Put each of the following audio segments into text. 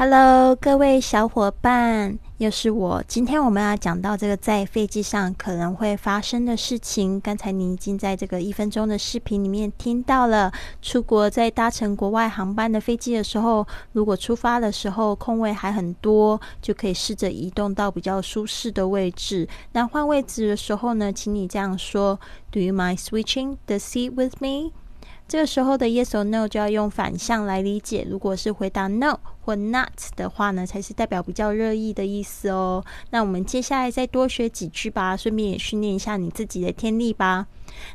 Hello，各位小伙伴，又是我。今天我们要讲到这个在飞机上可能会发生的事情。刚才你已经在这个一分钟的视频里面听到了，出国在搭乘国外航班的飞机的时候，如果出发的时候空位还很多，就可以试着移动到比较舒适的位置。那换位置的时候呢，请你这样说：Do you mind switching the seat with me？这个时候的 yes or no 就要用反向来理解。如果是回答 no 或 not 的话呢，才是代表比较热议的意思哦。那我们接下来再多学几句吧，顺便也训练一下你自己的听力吧。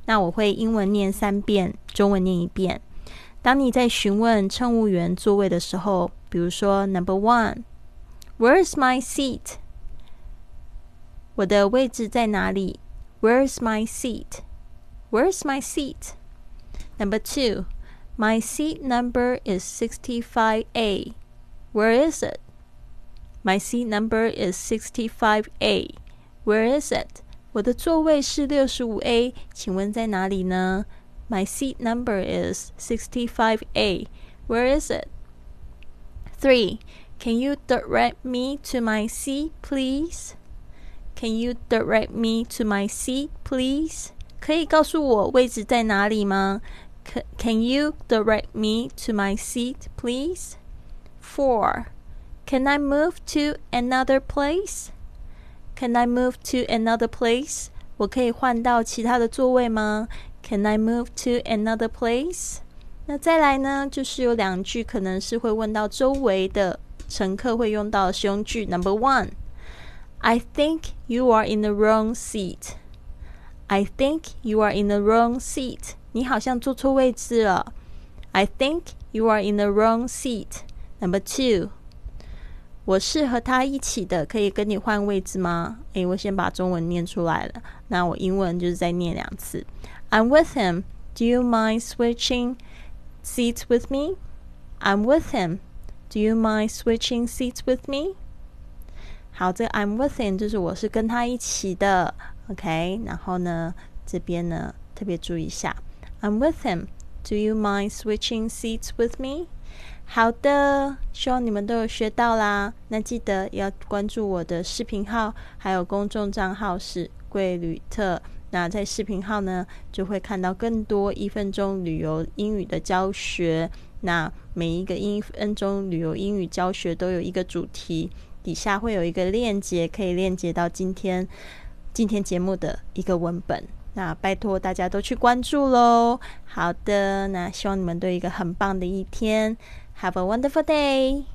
那我会英文念三遍，中文念一遍。当你在询问乘务员座位的时候，比如说 Number one，Where's my seat？我的位置在哪里？Where's my seat？Where's my seat？seat？Number two, my seat number is 65A. Where is it? My seat number is 65A. Where is it? 我的座位是六十五 A，请问在哪里呢？My seat number is 65A. Where is it? Three. Can you direct me to my seat, please? Can you direct me to my seat, please? 可以告诉我位置在哪里吗 ？Can you direct me to my seat, please? Four. Can I move to another place? Can I move to another place? 我可以换到其他的座位吗？Can I move to another place? 那再来呢，就是有两句可能是会问到周围的乘客会用到使用句。Number one, I think you are in the wrong seat. I think you are in the wrong seat. 你好像坐错位置了。I think you are in the wrong seat. Number two，我是和他一起的，可以跟你换位置吗？诶，我先把中文念出来了，那我英文就是再念两次。I'm with him. Do you mind switching seats with me? I'm with him. Do you mind switching seats with me? 好，这个 I'm with him 就是我是跟他一起的。OK，然后呢，这边呢特别注意一下，I'm with him. Do you mind switching seats with me? 好的，希望你们都有学到啦。那记得要关注我的视频号，还有公众账号是贵旅特。那在视频号呢，就会看到更多一分钟旅游英语的教学。那每一个一分钟旅游英语教学都有一个主题，底下会有一个链接，可以链接到今天。今天节目的一个文本，那拜托大家都去关注喽。好的，那希望你们都有一个很棒的一天，Have a wonderful day。